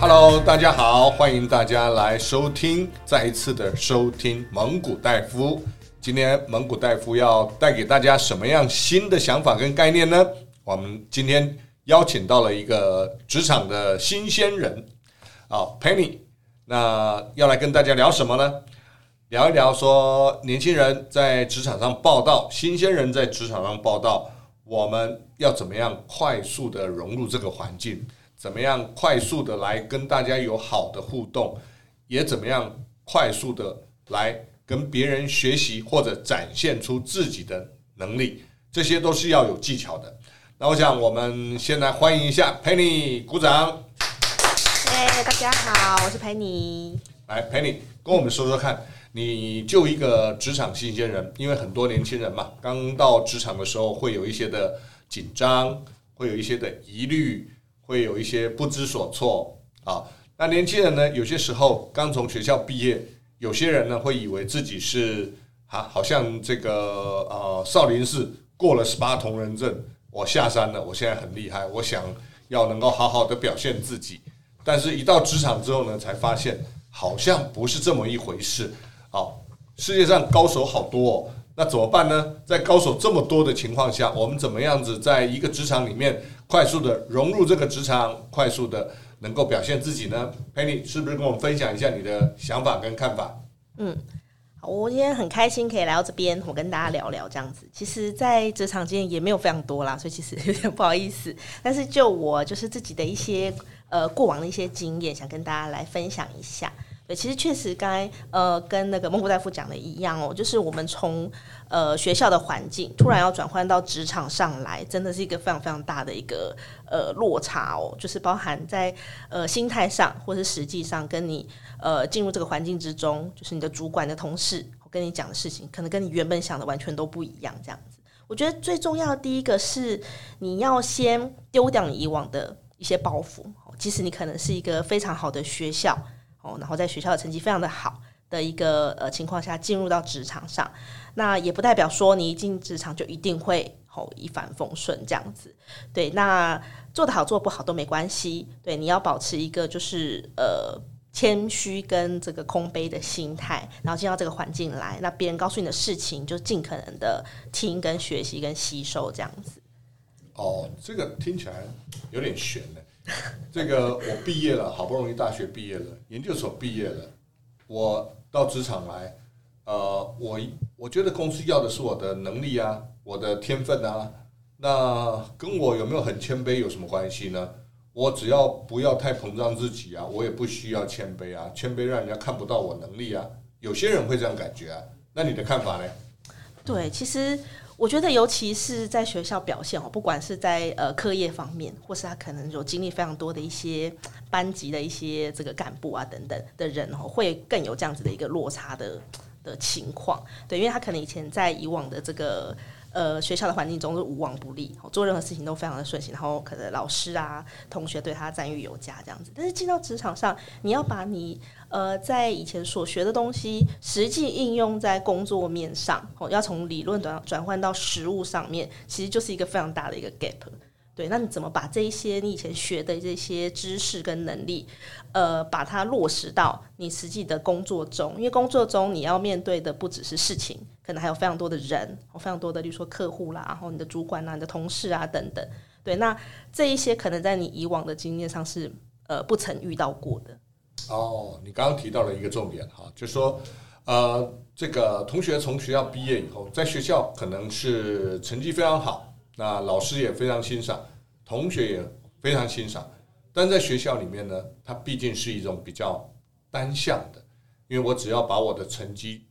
Hello，大家好，欢迎大家来收听，再一次的收听蒙古戴夫。今天蒙古戴夫要带给大家什么样新的想法跟概念呢？我们今天邀请到了一个职场的新鲜人，啊，Penny，那要来跟大家聊什么呢？聊一聊说年轻人在职场上报道，新鲜人在职场上报道，我们要怎么样快速的融入这个环境？怎么样快速的来跟大家有好的互动？也怎么样快速的来跟别人学习或者展现出自己的能力？这些都是要有技巧的。那我想我们先来欢迎一下 Penny，鼓掌。耶大家好，我是 Penny。来，Penny，跟我们说说看。你就一个职场新鲜人，因为很多年轻人嘛，刚到职场的时候会有一些的紧张，会有一些的疑虑，会有一些不知所措啊。那年轻人呢，有些时候刚从学校毕业，有些人呢会以为自己是啊，好像这个呃少林寺过了十八铜人阵，我下山了，我现在很厉害，我想要能够好好的表现自己。但是，一到职场之后呢，才发现好像不是这么一回事。啊，世界上高手好多哦，那怎么办呢？在高手这么多的情况下，我们怎么样子在一个职场里面快速的融入这个职场，快速的能够表现自己呢？Penny 是不是跟我们分享一下你的想法跟看法？嗯，我今天很开心可以来到这边，我跟大家聊聊这样子。其实，在职场经验也没有非常多啦，所以其实有点不好意思。但是就我就是自己的一些呃过往的一些经验，想跟大家来分享一下。对，其实确实刚才呃跟那个萌骨戴夫讲的一样哦，就是我们从呃学校的环境突然要转换到职场上来，真的是一个非常非常大的一个呃落差哦，就是包含在呃心态上，或是实际上跟你呃进入这个环境之中，就是你的主管的同事，跟你讲的事情，可能跟你原本想的完全都不一样。这样子，我觉得最重要的第一个是你要先丢掉你以往的一些包袱，即使你可能是一个非常好的学校。然后在学校的成绩非常的好的一个呃情况下进入到职场上，那也不代表说你一进职场就一定会哦一帆风顺这样子。对，那做得好做不好都没关系。对，你要保持一个就是呃谦虚跟这个空杯的心态，然后进到这个环境来，那别人告诉你的事情就尽可能的听跟学习跟吸收这样子。哦，这个听起来有点悬。这个我毕业了，好不容易大学毕业了，研究所毕业了，我到职场来，呃，我我觉得公司要的是我的能力啊，我的天分啊，那跟我有没有很谦卑有什么关系呢？我只要不要太膨胀自己啊，我也不需要谦卑啊，谦卑让人家看不到我能力啊，有些人会这样感觉啊，那你的看法呢？对，其实。我觉得，尤其是在学校表现哦，不管是在呃课业方面，或是他可能有经历非常多的一些班级的一些这个干部啊等等的人哦，会更有这样子的一个落差的的情况。对，因为他可能以前在以往的这个呃学校的环境中是无往不利，做任何事情都非常的顺心，然后可能老师啊、同学对他赞誉有加这样子。但是进到职场上，你要把你呃，在以前所学的东西，实际应用在工作面上，哦，要从理论转转换到实物上面，其实就是一个非常大的一个 gap。对，那你怎么把这一些你以前学的这些知识跟能力，呃，把它落实到你实际的工作中？因为工作中你要面对的不只是事情，可能还有非常多的人，非常多的，例如说客户啦，然后你的主管啊、你的同事啊等等。对，那这一些可能在你以往的经验上是呃不曾遇到过的。哦，你刚刚提到了一个重点哈，就是说，呃，这个同学从学校毕业以后，在学校可能是成绩非常好，那老师也非常欣赏，同学也非常欣赏，但在学校里面呢，它毕竟是一种比较单向的，因为我只要把我的成绩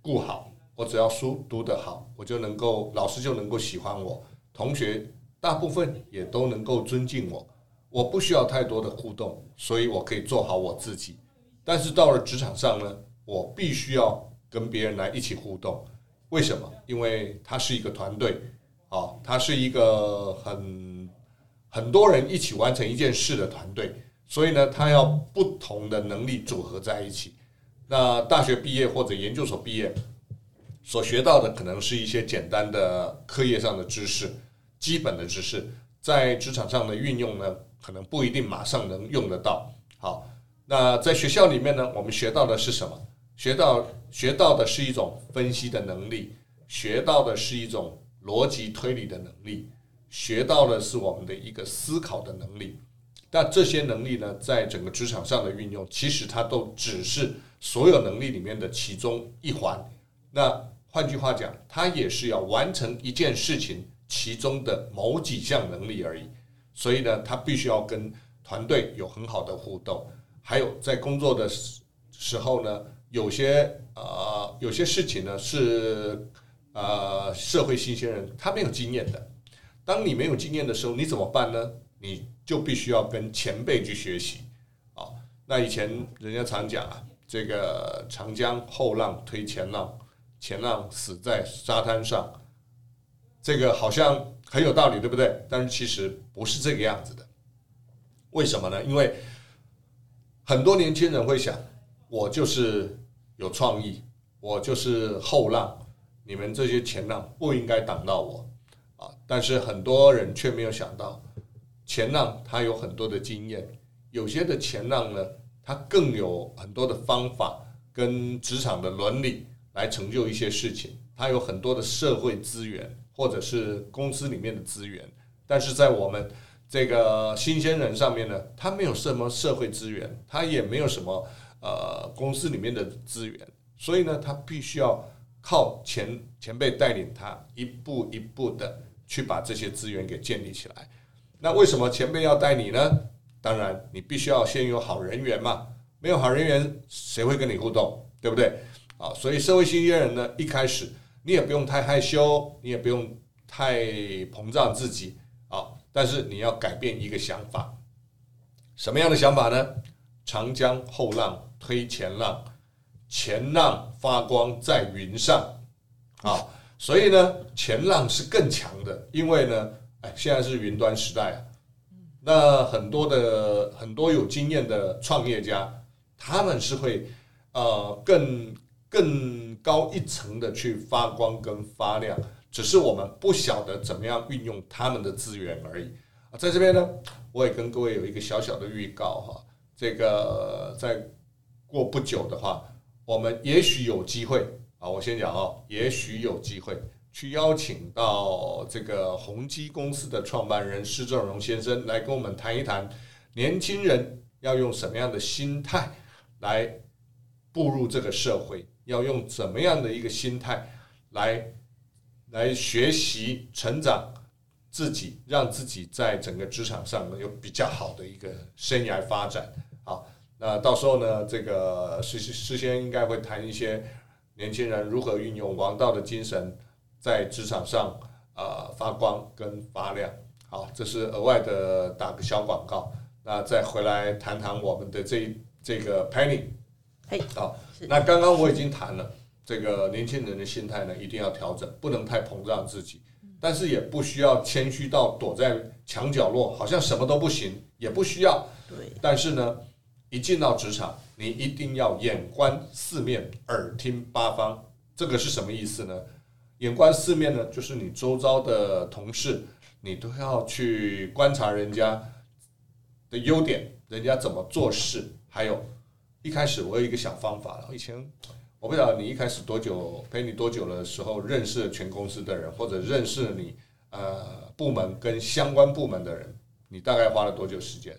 顾好，我只要书读得好，我就能够，老师就能够喜欢我，同学大部分也都能够尊敬我。我不需要太多的互动，所以我可以做好我自己。但是到了职场上呢，我必须要跟别人来一起互动。为什么？因为它是一个团队，啊，它是一个很很多人一起完成一件事的团队。所以呢，它要不同的能力组合在一起。那大学毕业或者研究所毕业所学到的，可能是一些简单的课业上的知识，基本的知识，在职场上的运用呢，可能不一定马上能用得到好，那在学校里面呢，我们学到的是什么？学到学到的是一种分析的能力，学到的是一种逻辑推理的能力，学到的是我们的一个思考的能力。但这些能力呢，在整个职场上的运用，其实它都只是所有能力里面的其中一环。那换句话讲，他也是要完成一件事情其中的某几项能力而已。所以呢，他必须要跟团队有很好的互动，还有在工作的时时候呢，有些呃有些事情呢是呃社会新鲜人他没有经验的。当你没有经验的时候，你怎么办呢？你就必须要跟前辈去学习啊。那以前人家常讲啊，这个长江后浪推前浪，前浪死在沙滩上，这个好像很有道理，对不对？但是其实不是这个样子的。为什么呢？因为很多年轻人会想，我就是有创意，我就是后浪，你们这些前浪不应该挡到我啊。但是很多人却没有想到，前浪他有很多的经验，有些的前浪呢，他更有很多的方法跟职场的伦理来成就一些事情，他有很多的社会资源或者是公司里面的资源，但是在我们。这个新鲜人上面呢，他没有什么社会资源，他也没有什么呃公司里面的资源，所以呢，他必须要靠前前辈带领他一步一步的去把这些资源给建立起来。那为什么前辈要带你呢？当然，你必须要先有好人缘嘛，没有好人缘，谁会跟你互动，对不对？啊，所以社会新鲜人呢，一开始你也不用太害羞，你也不用太膨胀自己啊。但是你要改变一个想法，什么样的想法呢？长江后浪推前浪，前浪发光在云上，啊，所以呢，前浪是更强的，因为呢，哎，现在是云端时代啊，那很多的很多有经验的创业家，他们是会呃更更高一层的去发光跟发亮。只是我们不晓得怎么样运用他们的资源而已啊，在这边呢，我也跟各位有一个小小的预告哈，这个再过不久的话，我们也许有机会啊，我先讲哦，也许有机会去邀请到这个宏基公司的创办人施正荣先生来跟我们谈一谈，年轻人要用什么样的心态来步入这个社会，要用怎么样的一个心态来。来学习成长自己，让自己在整个职场上呢有比较好的一个生涯发展。好，那到时候呢，这个事事先应该会谈一些年轻人如何运用王道的精神在职场上啊、呃、发光跟发亮。好，这是额外的打个小广告。那再回来谈谈我们的这这个 Penny。嘿，好，那刚刚我已经谈了。这个年轻人的心态呢，一定要调整，不能太膨胀自己，但是也不需要谦虚到躲在墙角落，好像什么都不行，也不需要。对。但是呢，一进到职场，你一定要眼观四面，耳听八方。这个是什么意思呢？眼观四面呢，就是你周遭的同事，你都要去观察人家的优点，人家怎么做事。还有，一开始我有一个小方法，以前。我不知道你一开始多久陪你多久的时候认识了全公司的人，或者认识了你呃部门跟相关部门的人，你大概花了多久时间？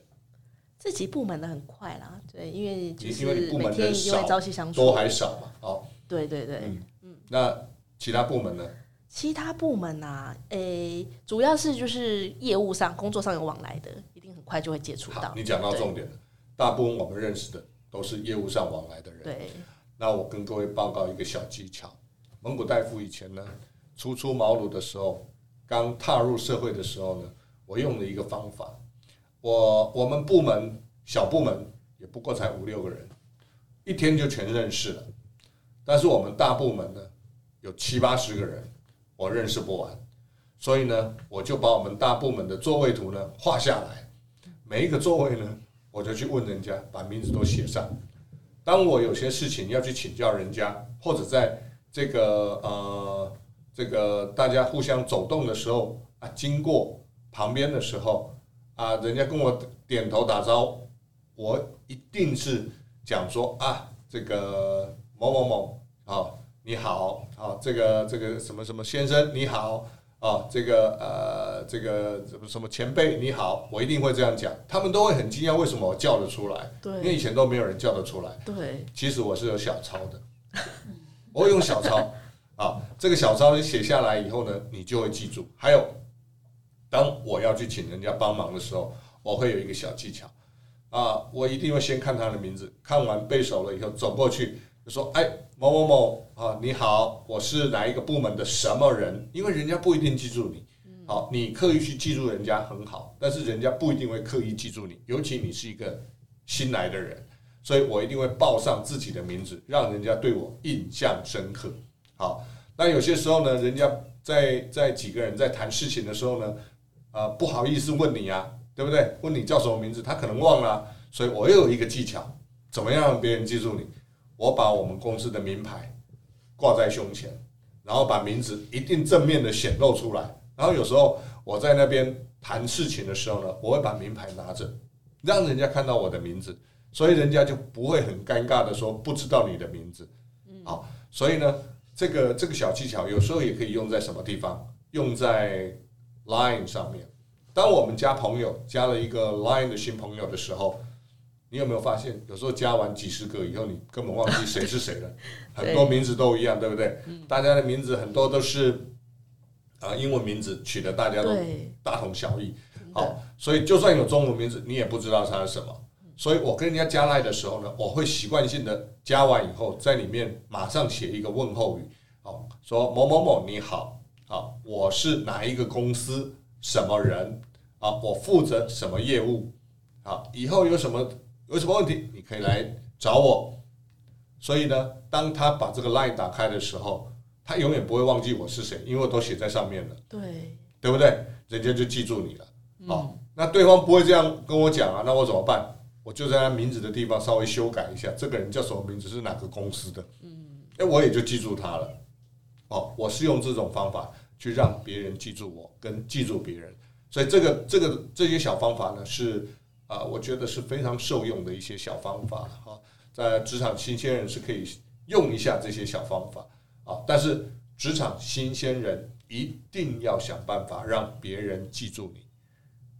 自己部门的很快啦，对，因为就是因为你部门人少，朝夕相处，多还少嘛，哦，对对对，嗯嗯，那其他部门呢？其他部门啊，诶、欸，主要是就是业务上、工作上有往来的，一定很快就会接触到。你讲到重点了，大部分我们认识的都是业务上往来的人，对。那我跟各位报告一个小技巧，蒙古大夫以前呢，初出茅庐的时候，刚踏入社会的时候呢，我用了一个方法，我我们部门小部门也不过才五六个人，一天就全认识了，但是我们大部门呢，有七八十个人，我认识不完，所以呢，我就把我们大部门的座位图呢画下来，每一个座位呢，我就去问人家，把名字都写上。当我有些事情要去请教人家，或者在这个呃这个大家互相走动的时候啊，经过旁边的时候啊，人家跟我点头打招呼，我一定是讲说啊，这个某某某啊，你好啊，这个这个什么什么先生你好啊，这个呃这个什么什么前辈你好，我一定会这样讲，他们都会很惊讶为什么我叫得出来，对，因为以前都没有人叫得出来，对，其实我是有小抄的，我会用小抄啊，这个小抄你写下来以后呢，你就会记住，还有。当我要去请人家帮忙的时候，我会有一个小技巧。啊，我一定会先看他的名字，看完背熟了以后，走过去就说：“哎，某某某啊，你好，我是哪一个部门的什么人？”因为人家不一定记住你，好，你刻意去记住人家很好，但是人家不一定会刻意记住你，尤其你是一个新来的人，所以我一定会报上自己的名字，让人家对我印象深刻。好，那有些时候呢，人家在在几个人在谈事情的时候呢。啊、呃，不好意思问你呀、啊，对不对？问你叫什么名字，他可能忘了、啊，所以我又有一个技巧，怎么样让别人记住你？我把我们公司的名牌挂在胸前，然后把名字一定正面的显露出来。然后有时候我在那边谈事情的时候呢，我会把名牌拿着，让人家看到我的名字，所以人家就不会很尴尬的说不知道你的名字。好，所以呢，这个这个小技巧有时候也可以用在什么地方？用在 Line 上面，当我们加朋友加了一个 Line 的新朋友的时候，你有没有发现，有时候加完几十个以后，你根本忘记谁是谁了？很多名字都一样，对不对？大家的名字很多都是啊英文名字取的，大家都大同小异。好，所以就算有中文名字，你也不知道它是什么。所以我跟人家加 Line 的时候呢，我会习惯性的加完以后，在里面马上写一个问候语，好，说某某某你好。啊，我是哪一个公司什么人啊？我负责什么业务？啊，以后有什么有什么问题，你可以来找我。所以呢，当他把这个 line 打开的时候，他永远不会忘记我是谁，因为我都写在上面了。对，对不对？人家就记住你了。好，那对方不会这样跟我讲啊，那我怎么办？我就在他名字的地方稍微修改一下，这个人叫什么名字，是哪个公司的？嗯，哎，我也就记住他了。哦，我是用这种方法去让别人记住我，跟记住别人，所以这个这个这些小方法呢，是啊、我觉得是非常受用的一些小方法哈，在职场新鲜人是可以用一下这些小方法啊，但是职场新鲜人一定要想办法让别人记住你，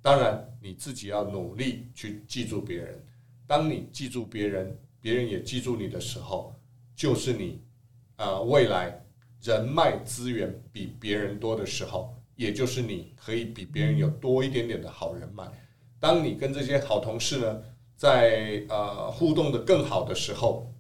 当然你自己要努力去记住别人，当你记住别人，别人也记住你的时候，就是你啊、未来。人脉资源比别人多的时候，也就是你可以比别人有多一点点的好人脉。当你跟这些好同事呢，在呃互动的更好的时候，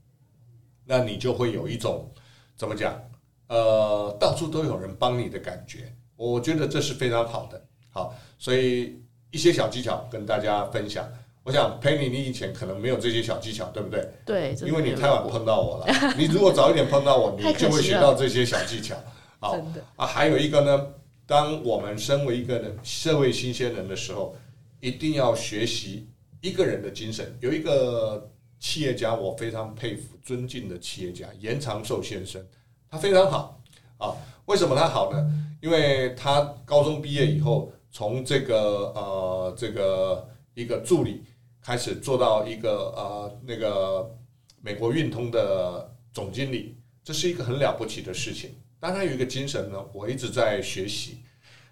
那你就会有一种怎么讲？呃，到处都有人帮你的感觉。我觉得这是非常好的。好，所以一些小技巧跟大家分享。我想 Penny，你以前可能没有这些小技巧，对不对？对，因为你太晚碰到我了。你如果早一点碰到我，你就会学到这些小技巧。好啊，还有一个呢，当我们身为一个社会新鲜人的时候，一定要学习一个人的精神。有一个企业家，我非常佩服、尊敬的企业家严长寿先生，他非常好啊。为什么他好呢？因为他高中毕业以后，从这个呃这个一个助理。开始做到一个呃那个美国运通的总经理，这是一个很了不起的事情。但他有一个精神呢，我一直在学习。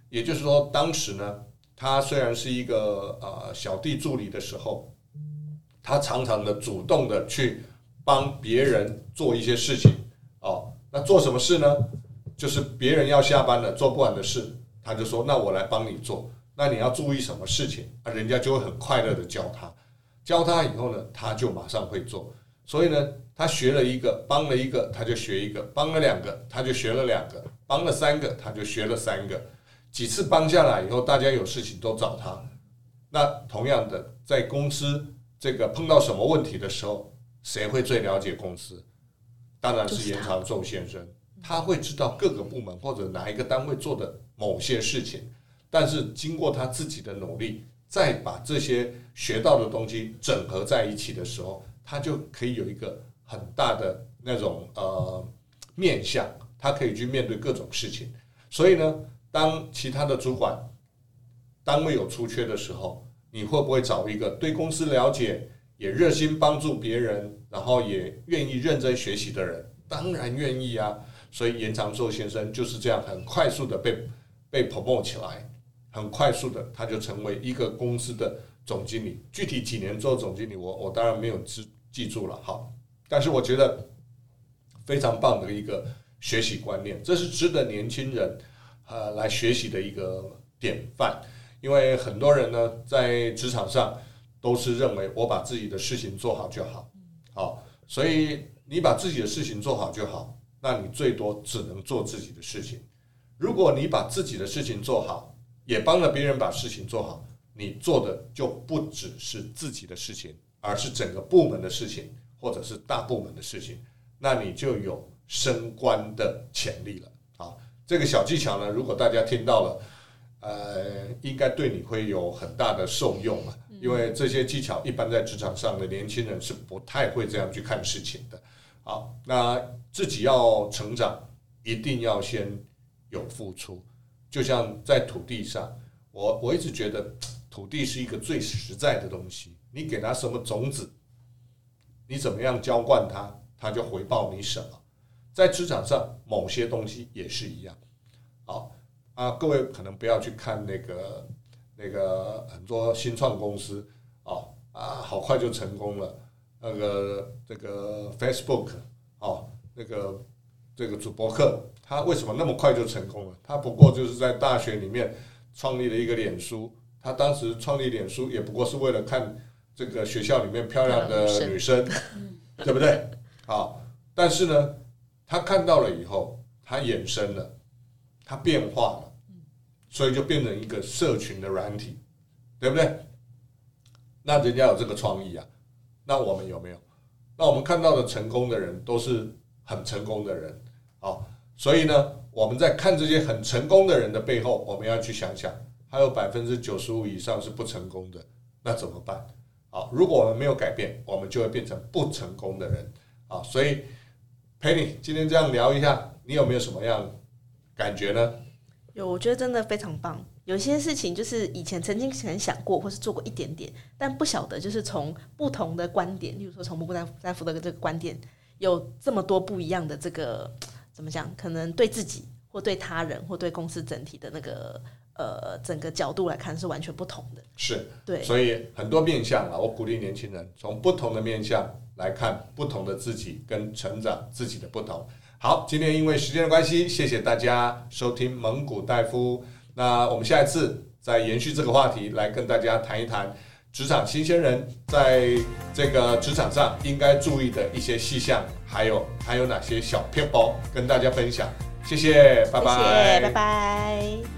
也就是说，当时呢，他虽然是一个呃小弟助理的时候，他常常的主动的去帮别人做一些事情。哦，那做什么事呢？就是别人要下班了做不完的事，他就说：“那我来帮你做。”那你要注意什么事情啊？人家就会很快乐的教他，教他以后呢，他就马上会做。所以呢，他学了一个，帮了一个，他就学一个；帮了两个，他就学了两个；帮了三个，他就学了三个。几次帮下来以后，大家有事情都找他。那同样的，在公司这个碰到什么问题的时候，谁会最了解公司？当然是严长寿先生，他会知道各个部门或者哪一个单位做的某些事情。但是经过他自己的努力，再把这些学到的东西整合在一起的时候，他就可以有一个很大的那种呃面向，他可以去面对各种事情。所以呢，当其他的主管单位有出缺的时候，你会不会找一个对公司了解、也热心帮助别人，然后也愿意认真学习的人，当然愿意啊。所以严长寿先生就是这样很快速的被被 promote 起来，很快速的他就成为一个公司的总经理。具体几年做总经理，我我当然没有记记住了。好，但是我觉得非常棒的一个学习观念，这是值得年轻人呃来学习的一个典范。因为很多人呢在职场上都是认为我把自己的事情做好就好，好，所以你把自己的事情做好就好。那你最多只能做自己的事情。如果你把自己的事情做好，也帮了别人把事情做好，你做的就不只是自己的事情，而是整个部门的事情，或者是大部门的事情。那你就有升官的潜力了。好，这个小技巧呢，如果大家听到了，呃，应该对你会有很大的受用啊。因为这些技巧一般在职场上的年轻人是不太会这样去看事情的。好，那自己要成长，一定要先有付出。就像在土地上，我我一直觉得土地是一个最实在的东西。你给它什么种子，你怎么样浇灌它，它就回报你什么。在职场上，某些东西也是一样。好啊，各位可能不要去看那个那个很多新创公司啊啊，好快就成功了。那个这个 Facebook 哦，那个这个祖伯克，他为什么那么快就成功了？他不过就是在大学里面创立了一个脸书，他当时创立脸书也不过是为了看这个学校里面漂亮的女生，对不对？好，但是呢，他看到了以后，他衍生了，他变化了，所以就变成一个社群的软体，对不对？那人家有这个创意啊。那我们有没有？那我们看到的成功的人都是很成功的人，好，所以呢，我们在看这些很成功的人的背后，我们要去想想，还有百分之九十五以上是不成功的，那怎么办？好，如果我们没有改变，我们就会变成不成功的人，啊，所以陪你今天这样聊一下，你有没有什么样感觉呢？有，我觉得真的非常棒。有些事情就是以前曾经很想过，或是做过一点点，但不晓得就是从不同的观点，例如说从不不丹不丹福德的这个观点，有这么多不一样的这个怎么讲？可能对自己或对他人或对公司整体的那个呃整个角度来看是完全不同的。是，对，所以很多面向啊，我鼓励年轻人从不同的面向来看不同的自己跟成长自己的不同。好，今天因为时间的关系，谢谢大家收听蒙古大夫。那我们下一次再延续这个话题，来跟大家谈一谈职场新鲜人在这个职场上应该注意的一些细项，还有还有哪些小偏包跟大家分享。谢谢，拜拜，谢谢，拜拜。